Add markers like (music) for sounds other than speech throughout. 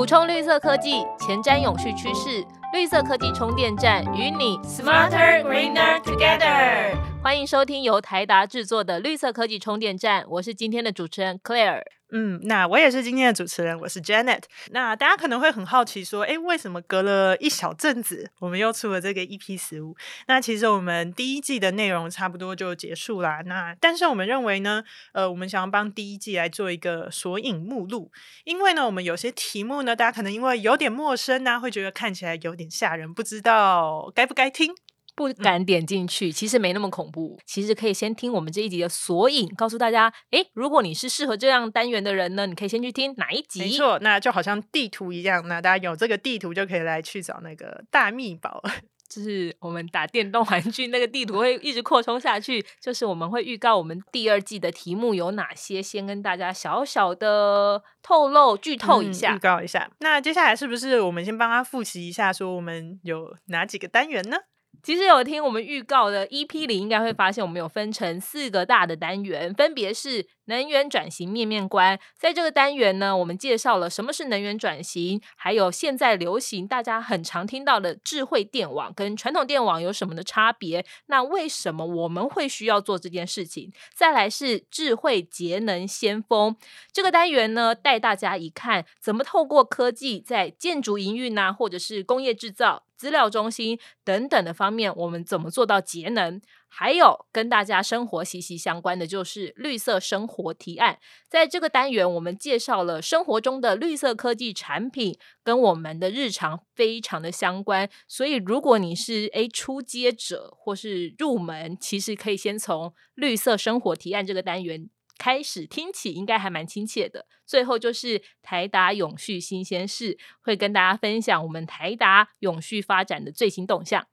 补充绿色科技，前瞻永续趋势，绿色科技充电站与你 Smarter Greener Together。欢迎收听由台达制作的绿色科技充电站，我是今天的主持人 Claire。嗯，那我也是今天的主持人，我是 Janet。那大家可能会很好奇说，哎，为什么隔了一小阵子，我们又出了这个 EP 十五？那其实我们第一季的内容差不多就结束啦。那但是我们认为呢，呃，我们想要帮第一季来做一个索引目录，因为呢，我们有些题目呢，大家可能因为有点陌生啊，会觉得看起来有点吓人，不知道该不该听。不敢点进去，其实没那么恐怖。其实可以先听我们这一集的索引，告诉大家，诶，如果你是适合这样单元的人呢，你可以先去听哪一集。没错，那就好像地图一样，那大家有这个地图就可以来去找那个大秘宝。(laughs) 就是我们打电动玩具那个地图会一直扩充下去，就是我们会预告我们第二季的题目有哪些，先跟大家小小的透露剧透一下，预告一下。那接下来是不是我们先帮他复习一下，说我们有哪几个单元呢？其实有听我们预告的 EP 里，应该会发现我们有分成四个大的单元，分别是能源转型面面观。在这个单元呢，我们介绍了什么是能源转型，还有现在流行大家很常听到的智慧电网跟传统电网有什么的差别。那为什么我们会需要做这件事情？再来是智慧节能先锋这个单元呢，带大家一看怎么透过科技在建筑营运呐，或者是工业制造。资料中心等等的方面，我们怎么做到节能？还有跟大家生活息息相关的，就是绿色生活提案。在这个单元，我们介绍了生活中的绿色科技产品，跟我们的日常非常的相关。所以，如果你是诶初阶者或是入门，其实可以先从绿色生活提案这个单元。开始听起应该还蛮亲切的。最后就是台达永续新鲜事，会跟大家分享我们台达永续发展的最新动向。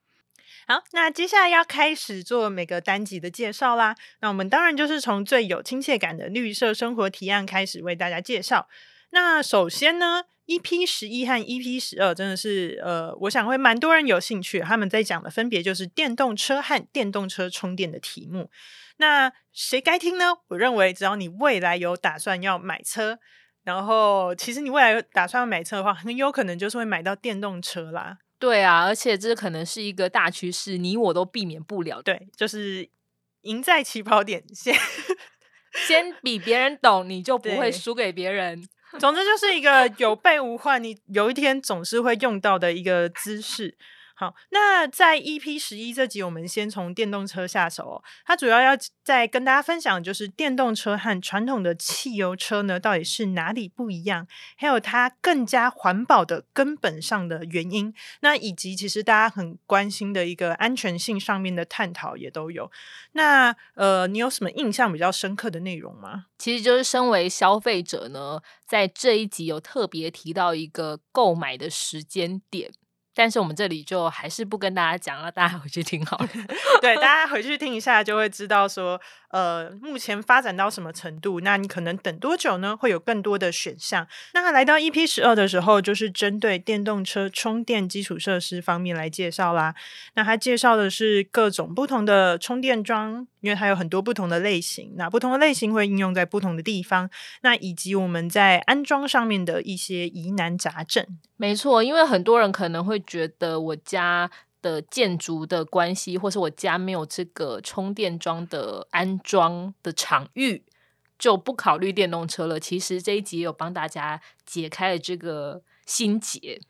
好，那接下来要开始做每个单集的介绍啦。那我们当然就是从最有亲切感的绿色生活提案开始为大家介绍。那首先呢，EP 十一和 EP 十二真的是呃，我想会蛮多人有兴趣。他们在讲的分别就是电动车和电动车充电的题目。那谁该听呢？我认为只要你未来有打算要买车，然后其实你未来有打算要买车的话，很有可能就是会买到电动车啦。对啊，而且这可能是一个大趋势，你我都避免不了。对，就是赢在起跑点，先 (laughs) 先比别人懂，你就不会输给别人。总之就是一个有备无患，你有一天总是会用到的一个姿势。好，那在 EP 十一这集，我们先从电动车下手哦。它主要要再跟大家分享，就是电动车和传统的汽油车呢，到底是哪里不一样，还有它更加环保的根本上的原因。那以及其实大家很关心的一个安全性上面的探讨也都有。那呃，你有什么印象比较深刻的内容吗？其实就是身为消费者呢，在这一集有特别提到一个购买的时间点。但是我们这里就还是不跟大家讲了，大家回去听好了。(laughs) 对，大家回去听一下就会知道说，呃，目前发展到什么程度？那你可能等多久呢？会有更多的选项。那来到 EP 十二的时候，就是针对电动车充电基础设施方面来介绍啦。那他介绍的是各种不同的充电桩。因为它有很多不同的类型，那不同的类型会应用在不同的地方，那以及我们在安装上面的一些疑难杂症。没错，因为很多人可能会觉得我家的建筑的关系，或是我家没有这个充电桩的安装的场域，就不考虑电动车了。其实这一集有帮大家解开了这个心结。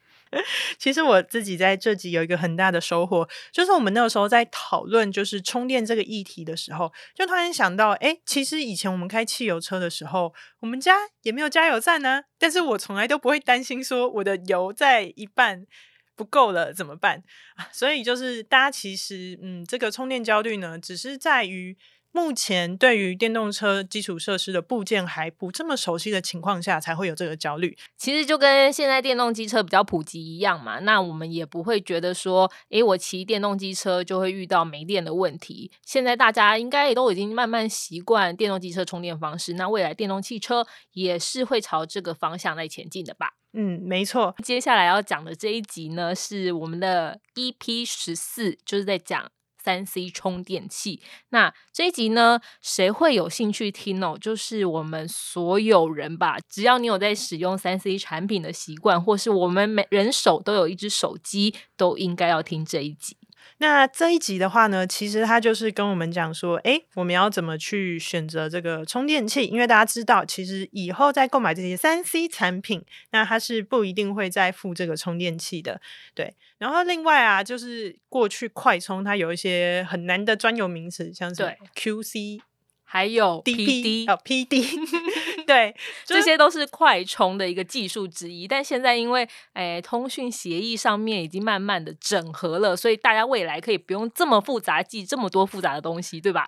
其实我自己在这集有一个很大的收获，就是我们那个时候在讨论就是充电这个议题的时候，就突然想到，哎，其实以前我们开汽油车的时候，我们家也没有加油站呢，但是我从来都不会担心说我的油在一半不够了怎么办？(laughs) 所以就是大家其实，嗯，这个充电焦虑呢，只是在于。目前对于电动车基础设施的部件还不这么熟悉的情况下，才会有这个焦虑。其实就跟现在电动机车比较普及一样嘛，那我们也不会觉得说，诶，我骑电动机车就会遇到没电的问题。现在大家应该也都已经慢慢习惯电动机车充电方式，那未来电动汽车也是会朝这个方向来前进的吧？嗯，没错。接下来要讲的这一集呢，是我们的 EP 十四，就是在讲。三 C 充电器。那这一集呢，谁会有兴趣听哦？就是我们所有人吧，只要你有在使用三 C 产品的习惯，或是我们每人手都有一只手机，都应该要听这一集。那这一集的话呢，其实它就是跟我们讲说，哎，我们要怎么去选择这个充电器？因为大家知道，其实以后在购买这些三 C 产品，那它是不一定会再附这个充电器的，对。然后另外啊，就是过去快充它有一些很难的专有名词，像是 QC。还有 PD 哦，PD，(laughs) (laughs) 对，这些都是快充的一个技术之一。但现在因为诶通讯协议上面已经慢慢的整合了，所以大家未来可以不用这么复杂记这么多复杂的东西，对吧？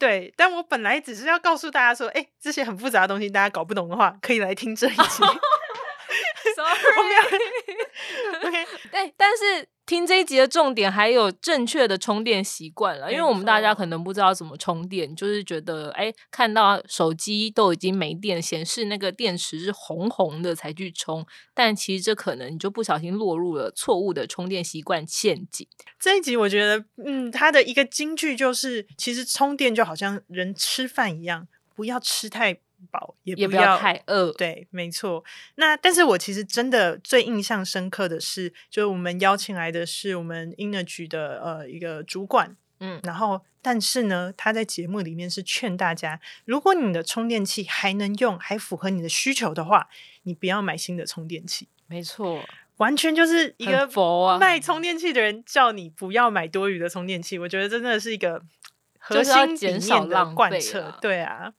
对，但我本来只是要告诉大家说，哎，这些很复杂的东西大家搞不懂的话，可以来听这一集。(laughs) Sorry，OK，对，但是。听这一集的重点还有正确的充电习惯了，因为我们大家可能不知道怎么充电，就是觉得哎，看到手机都已经没电，显示那个电池是红红的才去充，但其实这可能你就不小心落入了错误的充电习惯陷阱。这一集我觉得，嗯，它的一个金句就是，其实充电就好像人吃饭一样，不要吃太。饱也不要太饿，对，没错。那但是我其实真的最印象深刻的是，就是我们邀请来的是我们 Energy 的呃一个主管，嗯，然后但是呢，他在节目里面是劝大家，如果你的充电器还能用，还符合你的需求的话，你不要买新的充电器。没错，完全就是一个卖充电器的人叫你不要买多余的充电器。我觉得真的是一个核心减少的贯彻，对啊。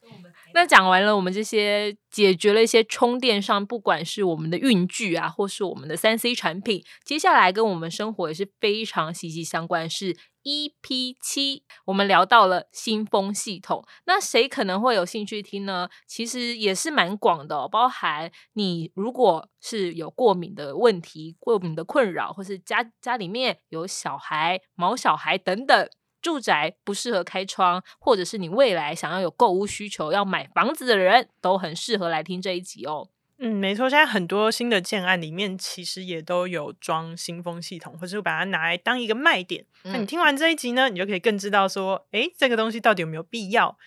那讲完了，我们这些解决了一些充电上，不管是我们的运具啊，或是我们的三 C 产品，接下来跟我们生活也是非常息息相关。是 EP 七，我们聊到了新风系统。那谁可能会有兴趣听呢？其实也是蛮广的，包含你如果是有过敏的问题、过敏的困扰，或是家家里面有小孩、毛小孩等等。住宅不适合开窗，或者是你未来想要有购物需求要买房子的人，都很适合来听这一集哦。嗯，没错，现在很多新的建案里面其实也都有装新风系统，或是把它拿来当一个卖点。那你听完这一集呢，你就可以更知道说，哎，这个东西到底有没有必要。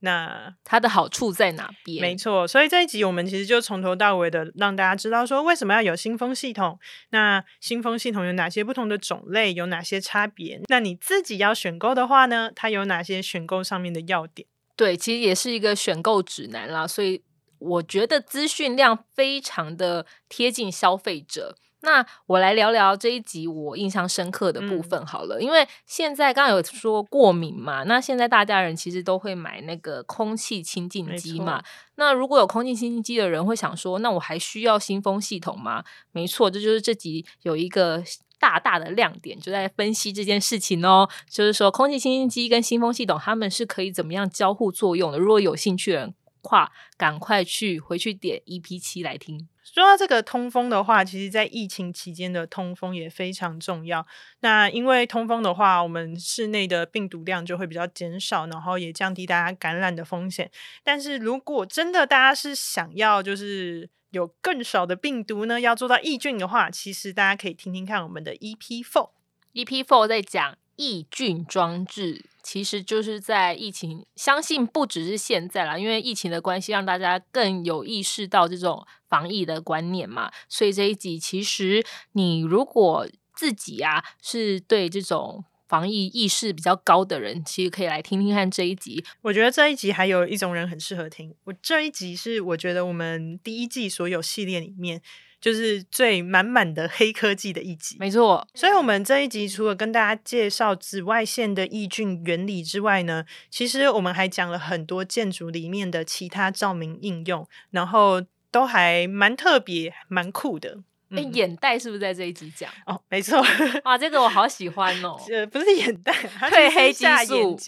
那它的好处在哪边？没错，所以这一集我们其实就从头到尾的让大家知道说为什么要有新风系统。那新风系统有哪些不同的种类？有哪些差别？那你自己要选购的话呢？它有哪些选购上面的要点？对，其实也是一个选购指南啦。所以我觉得资讯量非常的贴近消费者。那我来聊聊这一集我印象深刻的部分好了，因为现在刚刚有说过敏嘛，那现在大家人其实都会买那个空气清净机嘛。那如果有空气清净机的人会想说，那我还需要新风系统吗？没错，这就是这集有一个大大的亮点，就在分析这件事情哦。就是说，空气清新机跟新风系统他们是可以怎么样交互作用的？如果有兴趣的人，话赶快去回去点 EP 七来听。说到这个通风的话，其实，在疫情期间的通风也非常重要。那因为通风的话，我们室内的病毒量就会比较减少，然后也降低大家感染的风险。但是如果真的大家是想要就是有更少的病毒呢，要做到抑菌的话，其实大家可以听听看我们的 EP Four。EP Four 在讲抑菌装置。其实就是在疫情，相信不只是现在啦，因为疫情的关系，让大家更有意识到这种防疫的观念嘛。所以这一集，其实你如果自己啊是对这种防疫意识比较高的人，其实可以来听听看这一集。我觉得这一集还有一种人很适合听。我这一集是我觉得我们第一季所有系列里面。就是最满满的黑科技的一集，没错。所以，我们这一集除了跟大家介绍紫外线的抑菌原理之外呢，其实我们还讲了很多建筑里面的其他照明应用，然后都还蛮特别、蛮酷的。哎，眼袋是不是在这一集讲？哦，没错。哇，这个我好喜欢哦。(laughs) 呃，不是眼袋，褪 (laughs) 黑激素。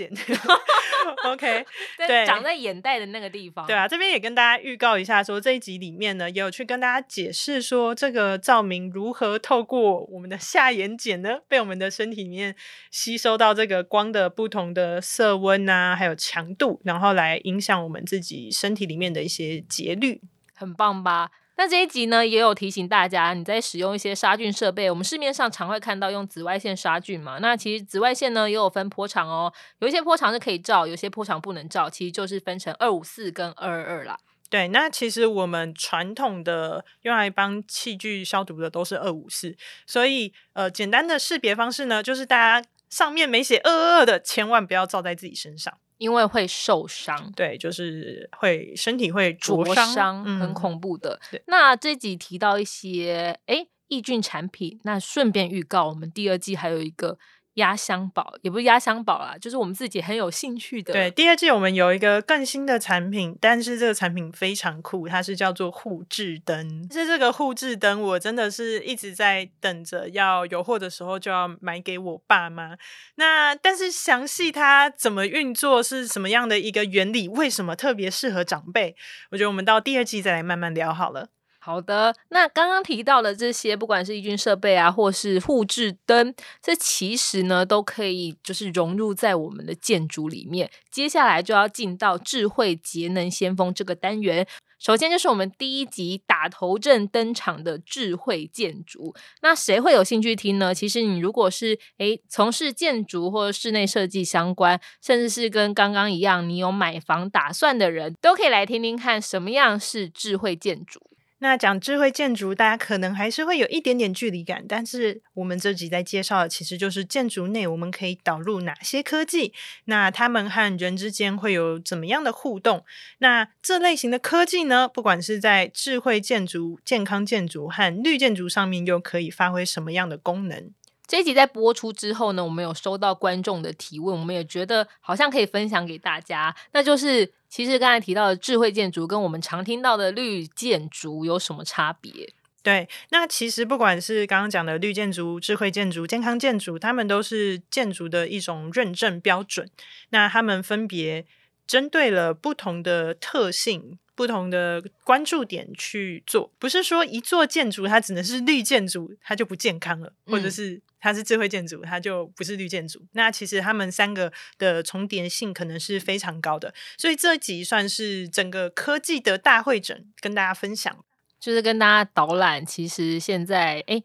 (laughs) OK，对，长在眼袋的那个地方。对啊，这边也跟大家预告一下，说这一集里面呢，也有去跟大家解释说，这个照明如何透过我们的下眼睑呢，被我们的身体里面吸收到这个光的不同的色温啊，还有强度，然后来影响我们自己身体里面的一些节律。很棒吧？那这一集呢，也有提醒大家，你在使用一些杀菌设备，我们市面上常会看到用紫外线杀菌嘛。那其实紫外线呢，也有分波长哦，有一些波长是可以照，有些波长不能照，其实就是分成二五四跟二二二啦。对，那其实我们传统的用来帮器具消毒的都是二五四，所以呃，简单的识别方式呢，就是大家上面没写二二二的，千万不要照在自己身上。因为会受伤，对，就是会身体会灼伤，很恐怖的。那这集提到一些哎抑菌产品，那顺便预告我们第二季还有一个。压箱宝也不是压箱宝啦，就是我们自己很有兴趣的。对，第二季我们有一个更新的产品，但是这个产品非常酷，它是叫做护质灯。是这个护质灯，我真的是一直在等着要有货的时候就要买给我爸妈。那但是详细它怎么运作，是什么样的一个原理，为什么特别适合长辈？我觉得我们到第二季再来慢慢聊好了。好的，那刚刚提到的这些，不管是抑菌设备啊，或是护质灯，这其实呢都可以就是融入在我们的建筑里面。接下来就要进到智慧节能先锋这个单元。首先就是我们第一集打头阵登场的智慧建筑。那谁会有兴趣听呢？其实你如果是诶从事建筑或者室内设计相关，甚至是跟刚刚一样你有买房打算的人，都可以来听听看什么样是智慧建筑。那讲智慧建筑，大家可能还是会有一点点距离感，但是我们这集在介绍的其实就是建筑内我们可以导入哪些科技，那他们和人之间会有怎么样的互动？那这类型的科技呢，不管是在智慧建筑、健康建筑和绿建筑上面，又可以发挥什么样的功能？这一集在播出之后呢，我们有收到观众的提问，我们也觉得好像可以分享给大家。那就是其实刚才提到的智慧建筑跟我们常听到的绿建筑有什么差别？对，那其实不管是刚刚讲的绿建筑、智慧建筑、健康建筑，它们都是建筑的一种认证标准。那他们分别针对了不同的特性。不同的关注点去做，不是说一座建筑它只能是绿建筑，它就不健康了，或者是它是智慧建筑，它就不是绿建筑。那其实他们三个的重叠性可能是非常高的，所以这集算是整个科技的大会诊，跟大家分享，就是跟大家导览。其实现在，哎。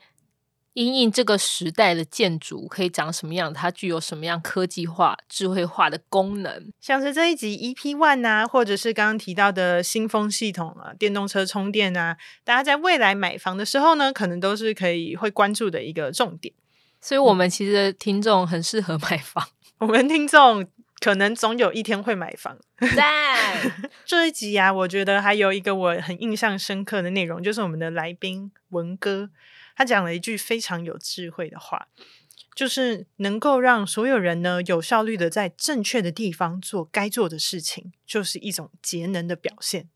因应这个时代的建筑可以长什么样？它具有什么样科技化、智慧化的功能？像是这一集 EP One 啊，或者是刚刚提到的新风系统啊、电动车充电啊，大家在未来买房的时候呢，可能都是可以会关注的一个重点。所以，我们其实听众很适合买房。(laughs) 我们听众可能总有一天会买房。在 (laughs) 这一集啊，我觉得还有一个我很印象深刻的内容，就是我们的来宾文哥。他讲了一句非常有智慧的话，就是能够让所有人呢有效率的在正确的地方做该做的事情，就是一种节能的表现。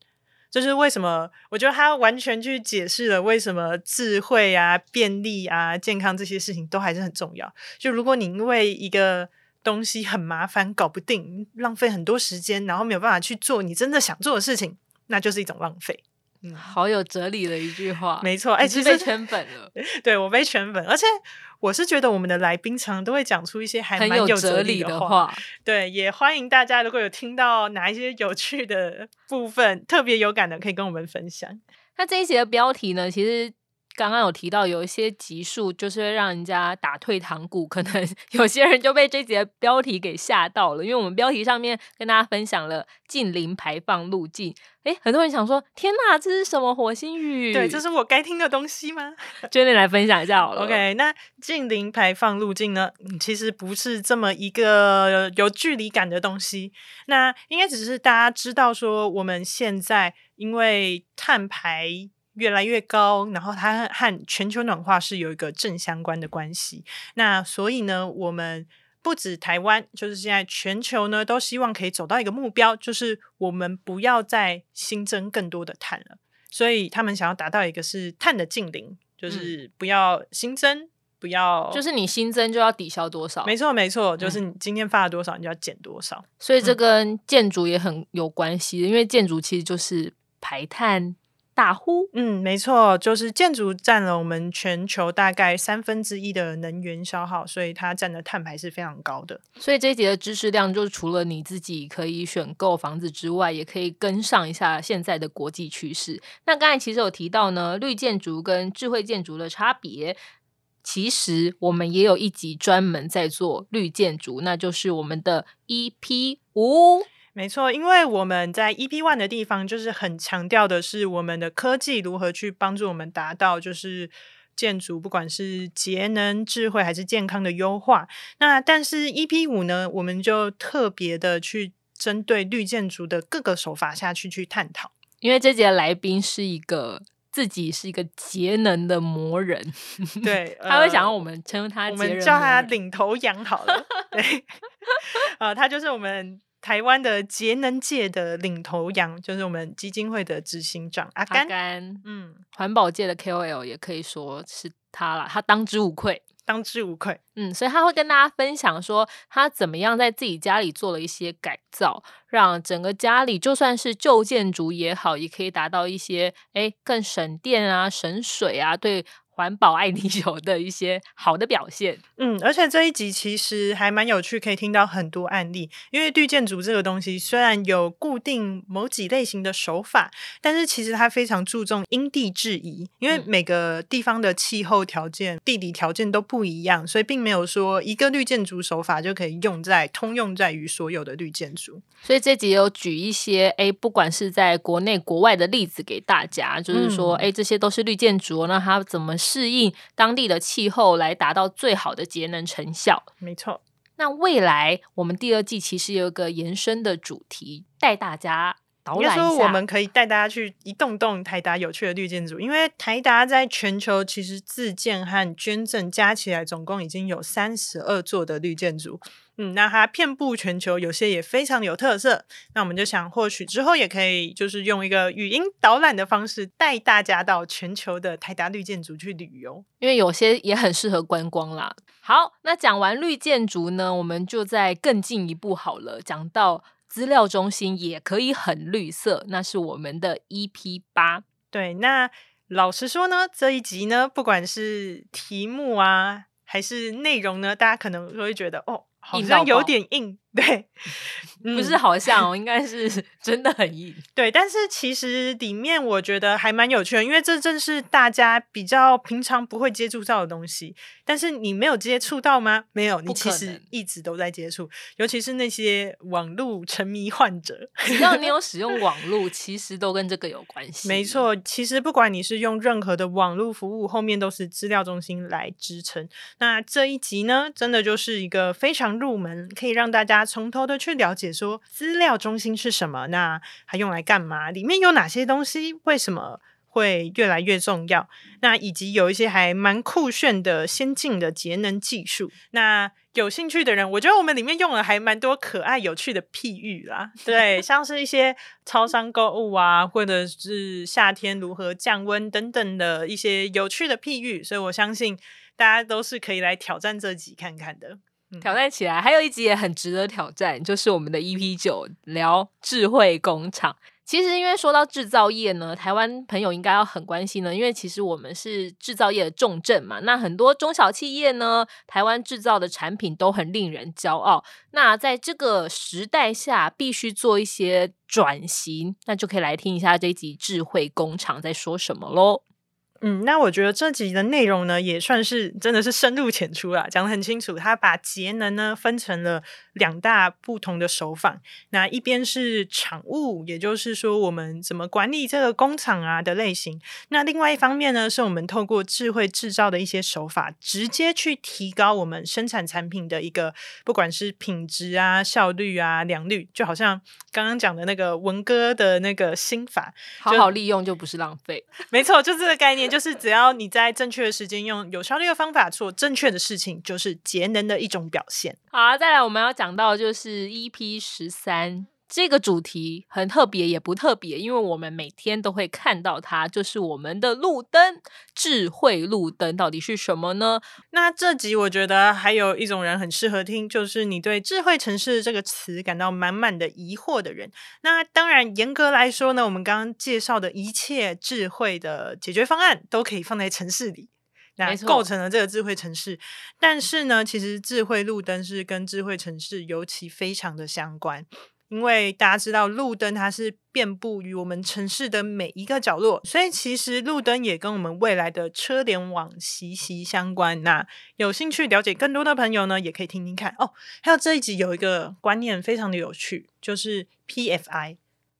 就是为什么？我觉得他完全去解释了为什么智慧啊、便利啊、健康这些事情都还是很重要。就如果你因为一个东西很麻烦、搞不定、浪费很多时间，然后没有办法去做你真的想做的事情，那就是一种浪费。好有哲理的一句话，没错。哎，其实被圈粉了，(laughs) 对我被圈粉，而且我是觉得我们的来宾常都会讲出一些还蛮有哲理的话。对，也欢迎大家如果有听到哪一些有趣的部分，特别有感的，可以跟我们分享。那这一集的标题呢，其实。刚刚有提到有一些集数，就是会让人家打退堂鼓，可能 (laughs) 有些人就被这节标题给吓到了，因为我们标题上面跟大家分享了近零排放路径，诶，很多人想说，天哪，这是什么火星语？对，这是我该听的东西吗？(laughs) 就你来分享一下好了。OK，那近零排放路径呢，其实不是这么一个有距离感的东西，那应该只是大家知道说，我们现在因为碳排。越来越高，然后它和全球暖化是有一个正相关的关系。那所以呢，我们不止台湾，就是现在全球呢，都希望可以走到一个目标，就是我们不要再新增更多的碳了。所以他们想要达到一个是碳的净零，就是不要新增，不要就是你新增就要抵消多少？没错，没错，就是你今天发了多少，你就要减多少。所以这跟建筑也很有关系，因为建筑其实就是排碳。大呼。嗯，没错，就是建筑占了我们全球大概三分之一的能源消耗，所以它占的碳排是非常高的。所以这一节的知识量，就是除了你自己可以选购房子之外，也可以跟上一下现在的国际趋势。那刚才其实有提到呢，绿建筑跟智慧建筑的差别。其实我们也有一集专门在做绿建筑，那就是我们的 EP 五。没错，因为我们在 EP One 的地方，就是很强调的是我们的科技如何去帮助我们达到就是建筑，不管是节能、智慧还是健康的优化。那但是 EP 五呢，我们就特别的去针对绿建筑的各个手法下去去探讨。因为这节来宾是一个。自己是一个节能的魔人，(laughs) 对，他会想要我们称他，我们叫他领头羊好了。对 (laughs) (laughs) 呃，他就是我们台湾的节能界的领头羊，就是我们基金会的执行长阿甘。嗯，环保界的 KOL 也可以说是他了，他当之无愧。当之无愧，嗯，所以他会跟大家分享说，他怎么样在自己家里做了一些改造，让整个家里就算是旧建筑也好，也可以达到一些哎更省电啊、省水啊，对。环保爱地球的一些好的表现，嗯，而且这一集其实还蛮有趣，可以听到很多案例。因为绿建筑这个东西虽然有固定某几类型的手法，但是其实它非常注重因地制宜，因为每个地方的气候条件、地理条件都不一样，所以并没有说一个绿建筑手法就可以用在通用在于所有的绿建筑。所以这集有举一些，哎，不管是在国内国外的例子给大家，就是说，哎，这些都是绿建筑，那它怎么？适应当地的气候，来达到最好的节能成效。没错。那未来我们第二季其实有一个延伸的主题，带大家导览一下。我们可以带大家去一栋栋台达有趣的绿建筑，因为台达在全球其实自建和捐赠加起来总共已经有三十二座的绿建筑。嗯，那它遍布全球，有些也非常有特色。那我们就想，或许之后也可以，就是用一个语音导览的方式，带大家到全球的台达绿建筑去旅游，因为有些也很适合观光啦。好，那讲完绿建筑呢，我们就再更进一步好了，讲到资料中心也可以很绿色，那是我们的 EP 八。对，那老实说呢，这一集呢，不管是题目啊，还是内容呢，大家可能会觉得哦。好像有点硬，(laughs) 对，不是好像哦，应该是真的很硬，对。但是其实里面我觉得还蛮有趣的，因为这正是大家比较平常不会接触到的东西。但是你没有接触到吗？没有，你其实一直都在接触，尤其是那些网络沉迷患者，只要你有 (laughs) 使用网络，其实都跟这个有关系。没错，其实不管你是用任何的网络服务，后面都是资料中心来支撑。那这一集呢，真的就是一个非常。入门可以让大家从头的去了解，说资料中心是什么，那它用来干嘛？里面有哪些东西？为什么会越来越重要？那以及有一些还蛮酷炫的先进的节能技术。那有兴趣的人，我觉得我们里面用了还蛮多可爱有趣的譬喻啦。对，(laughs) 像是一些超商购物啊，或者是夏天如何降温等等的一些有趣的譬喻。所以我相信大家都是可以来挑战这集看看的。挑战起来，还有一集也很值得挑战，就是我们的 EP 九聊智慧工厂。其实，因为说到制造业呢，台湾朋友应该要很关心呢，因为其实我们是制造业的重镇嘛。那很多中小企业呢，台湾制造的产品都很令人骄傲。那在这个时代下，必须做一些转型，那就可以来听一下这集智慧工厂在说什么喽。嗯，那我觉得这集的内容呢，也算是真的是深入浅出啦，讲的很清楚。他把节能呢分成了两大不同的手法，那一边是厂务，也就是说我们怎么管理这个工厂啊的类型；那另外一方面呢，是我们透过智慧制造的一些手法，直接去提高我们生产产品的一个不管是品质啊、效率啊、良率，就好像刚刚讲的那个文哥的那个心法，好好利用就不是浪费。(laughs) 没错，就这个概念。就是只要你在正确的时间用有效率的方法做正确的事情，就是节能的一种表现。好，再来我们要讲到就是 EP 十三这个主题很特别，也不特别，因为我们每天都会看到它，就是我们的路灯——智慧路灯，到底是什么呢？那这集我觉得还有一种人很适合听，就是你对“智慧城市”这个词感到满满的疑惑的人。那当然，严格来说呢，我们刚刚介绍的一切智慧的解决方案都可以放在城市里。那构成了这个智慧城市，但是呢，其实智慧路灯是跟智慧城市尤其非常的相关，因为大家知道路灯它是遍布于我们城市的每一个角落，所以其实路灯也跟我们未来的车联网息息相关。那有兴趣了解更多的朋友呢，也可以听听看哦。还有这一集有一个观念非常的有趣，就是 PFI。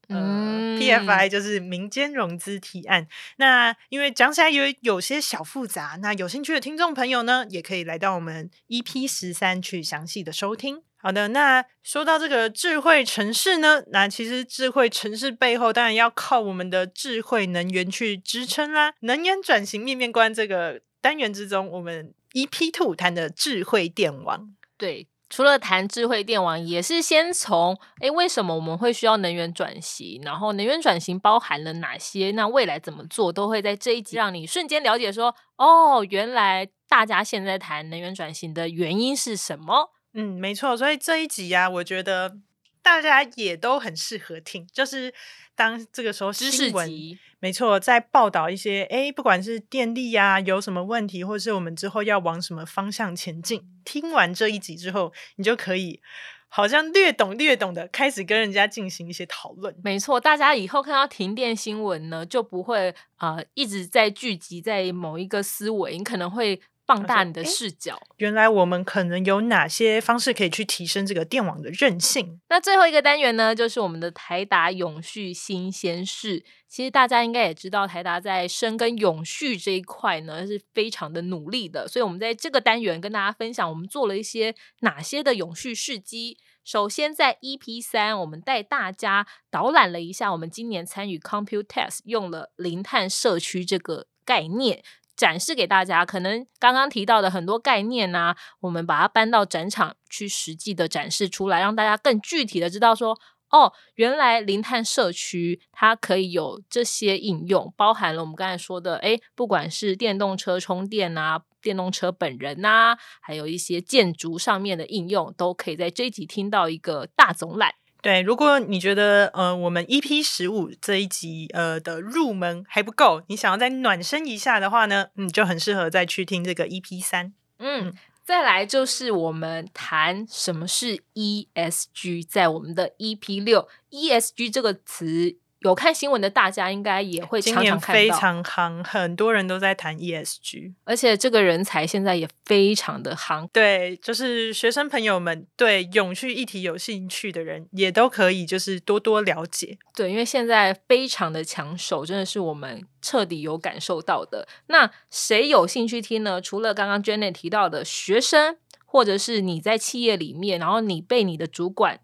呃，PFI 就是民间融资提案。那因为讲起来有有些小复杂，那有兴趣的听众朋友呢，也可以来到我们 EP 十三去详细的收听。好的，那说到这个智慧城市呢，那其实智慧城市背后当然要靠我们的智慧能源去支撑啦。能源转型面面观这个单元之中，我们 EP two 谈的智慧电网，对。除了谈智慧电网，也是先从诶，为什么我们会需要能源转型？然后能源转型包含了哪些？那未来怎么做？都会在这一集让你瞬间了解。说哦，原来大家现在谈能源转型的原因是什么？嗯，没错。所以这一集呀，我觉得大家也都很适合听，就是当这个时候知识集。没错，在报道一些哎，不管是电力啊有什么问题，或是我们之后要往什么方向前进。听完这一集之后，你就可以好像略懂略懂的开始跟人家进行一些讨论。没错，大家以后看到停电新闻呢，就不会啊一直在聚集在某一个思维，你可能会。放大你的视角，原来我们可能有哪些方式可以去提升这个电网的韧性？那最后一个单元呢，就是我们的台达永续新鲜事。其实大家应该也知道，台达在深耕永续这一块呢，是非常的努力的。所以，我们在这个单元跟大家分享，我们做了一些哪些的永续事迹。首先，在 EP 三，我们带大家导览了一下，我们今年参与 Computex 用了零碳社区这个概念。展示给大家，可能刚刚提到的很多概念啊，我们把它搬到展场去实际的展示出来，让大家更具体的知道说，哦，原来零碳社区它可以有这些应用，包含了我们刚才说的，诶，不管是电动车充电啊，电动车本人呐，还有一些建筑上面的应用，都可以在这一集听到一个大总览。对，如果你觉得呃我们 EP 十五这一集呃的入门还不够，你想要再暖身一下的话呢，嗯，就很适合再去听这个 EP 三。嗯，再来就是我们谈什么是 ESG，在我们的 EP 六，ESG 这个词。有看新闻的大家应该也会常常看到，非常夯，很多人都在谈 ESG，而且这个人才现在也非常的夯。对，就是学生朋友们对永续议题有兴趣的人，也都可以就是多多了解。对，因为现在非常的抢手，真的是我们彻底有感受到的。那谁有兴趣听呢？除了刚刚 Jenny 提到的学生，或者是你在企业里面，然后你被你的主管。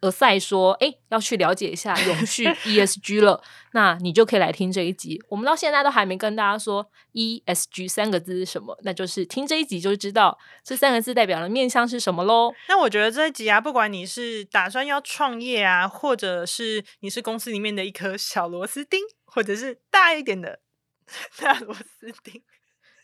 而赛说：“哎，要去了解一下永续 (laughs) ESG 了，那你就可以来听这一集。我们到现在都还没跟大家说 ESG 三个字是什么，那就是听这一集就知道这三个字代表的面向是什么喽。那我觉得这一集啊，不管你是打算要创业啊，或者是你是公司里面的一颗小螺丝钉，或者是大一点的 (laughs) 大螺丝钉，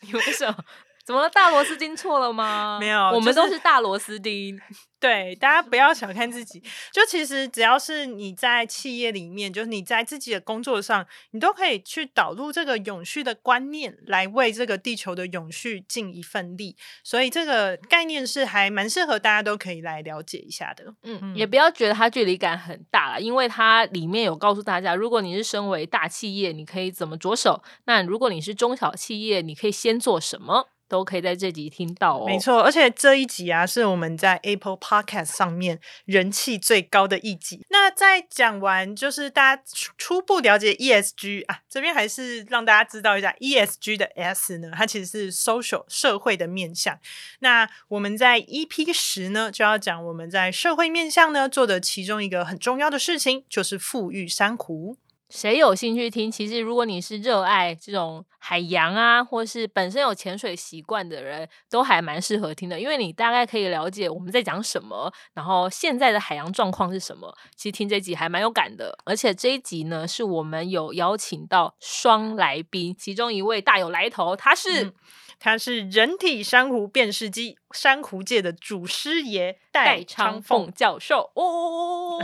你为什么？怎么了？大螺丝钉错了吗？(laughs) 没有，我们都是大螺丝钉。(laughs) 对，大家不要小看自己。就其实只要是你在企业里面，就是你在自己的工作上，你都可以去导入这个永续的观念，来为这个地球的永续尽一份力。所以这个概念是还蛮适合大家都可以来了解一下的。嗯，也不要觉得它距离感很大了，因为它里面有告诉大家，如果你是身为大企业，你可以怎么着手；那如果你是中小企业，你可以先做什么。都可以在这集听到哦，没错，而且这一集啊是我们在 Apple Podcast 上面人气最高的一集。那在讲完就是大家初步了解 ESG 啊，这边还是让大家知道一下 ESG 的 S 呢，它其实是 social 社会的面向。那我们在 EP 十呢就要讲我们在社会面向呢做的其中一个很重要的事情，就是富裕珊瑚。谁有兴趣听？其实如果你是热爱这种海洋啊，或是本身有潜水习惯的人，都还蛮适合听的，因为你大概可以了解我们在讲什么，然后现在的海洋状况是什么。其实听这集还蛮有感的，而且这一集呢，是我们有邀请到双来宾，其中一位大有来头，他是。他是人体珊瑚辨识机，珊瑚界的祖师爷戴昌凤教授 (laughs) 哦，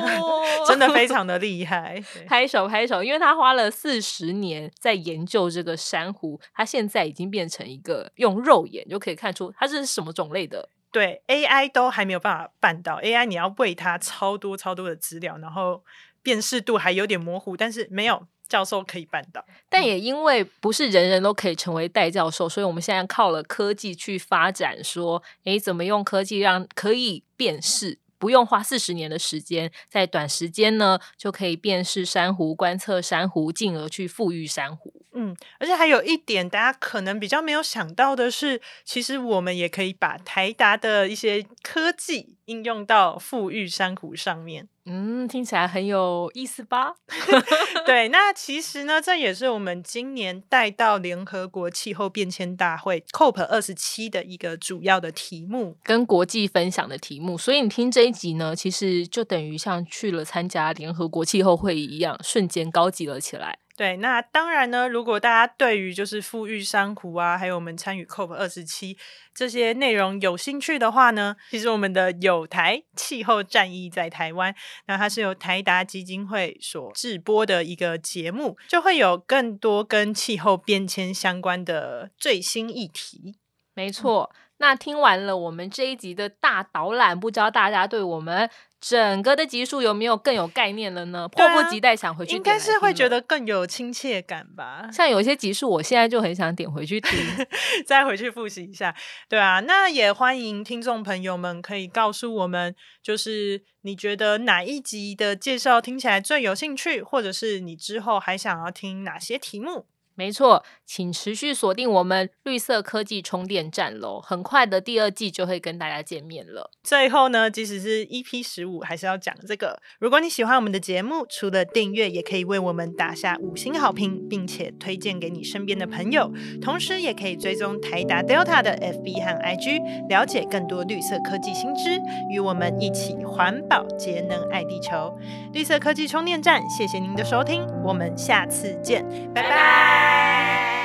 真的非常的厉害，拍手拍手，因为他花了四十年在研究这个珊瑚，他现在已经变成一个用肉眼就可以看出它是什么种类的。对，AI 都还没有办法办到，AI 你要喂它超多超多的资料，然后辨识度还有点模糊，但是没有。教授可以办到，但也因为不是人人都可以成为代教授，所以我们现在靠了科技去发展，说，诶，怎么用科技让可以辨识，不用花四十年的时间，在短时间呢就可以辨识珊瑚，观测珊瑚，进而去富裕珊瑚。嗯，而且还有一点，大家可能比较没有想到的是，其实我们也可以把台达的一些科技应用到富裕珊瑚上面。嗯，听起来很有意思吧？(laughs) 对，那其实呢，这也是我们今年带到联合国气候变迁大会 COP 二十七的一个主要的题目，跟国际分享的题目。所以你听这一集呢，其实就等于像去了参加联合国气候会议一样，瞬间高级了起来。对，那当然呢。如果大家对于就是富裕珊瑚啊，还有我们参与 COP 二十七这些内容有兴趣的话呢，其实我们的有台气候战役在台湾，那它是由台达基金会所制播的一个节目，就会有更多跟气候变迁相关的最新议题。没错。那听完了我们这一集的大导览，不知道大家对我们。整个的集数有没有更有概念了呢？迫不及待想回去，应该是会觉得更有亲切感吧。像有些集数，我现在就很想点回去听，(laughs) 再回去复习一下。对啊，那也欢迎听众朋友们可以告诉我们，就是你觉得哪一集的介绍听起来最有兴趣，或者是你之后还想要听哪些题目。没错，请持续锁定我们绿色科技充电站喽！很快的第二季就会跟大家见面了。最后呢，即使是 EP 十五，还是要讲这个。如果你喜欢我们的节目，除了订阅，也可以为我们打下五星好评，并且推荐给你身边的朋友。同时，也可以追踪台达 Delta 的 FB 和 IG，了解更多绿色科技新知，与我们一起环保节能爱地球。绿色科技充电站，谢谢您的收听，我们下次见，拜拜。Bye.